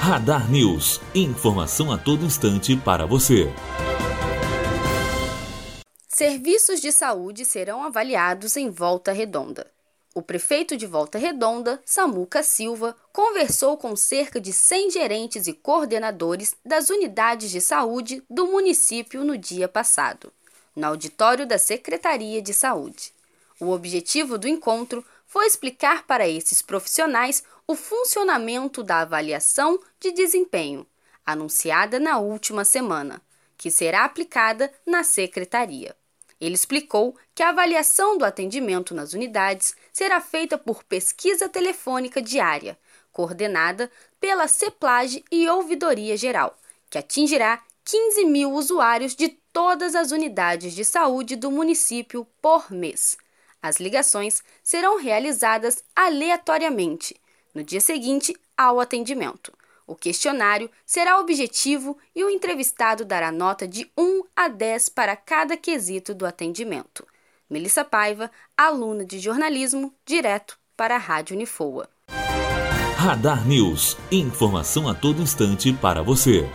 Radar News. Informação a todo instante para você. Serviços de saúde serão avaliados em Volta Redonda. O prefeito de Volta Redonda, Samuca Silva, conversou com cerca de 100 gerentes e coordenadores das unidades de saúde do município no dia passado, no auditório da Secretaria de Saúde. O objetivo do encontro foi explicar para esses profissionais o funcionamento da avaliação de desempenho, anunciada na última semana, que será aplicada na secretaria. Ele explicou que a avaliação do atendimento nas unidades será feita por pesquisa telefônica diária, coordenada pela CEPLAGE e Ouvidoria Geral, que atingirá 15 mil usuários de todas as unidades de saúde do município por mês. As ligações serão realizadas aleatoriamente, no dia seguinte ao atendimento. O questionário será objetivo e o entrevistado dará nota de 1 a 10 para cada quesito do atendimento. Melissa Paiva, aluna de jornalismo, direto para a Rádio Unifoa. Radar News. Informação a todo instante para você.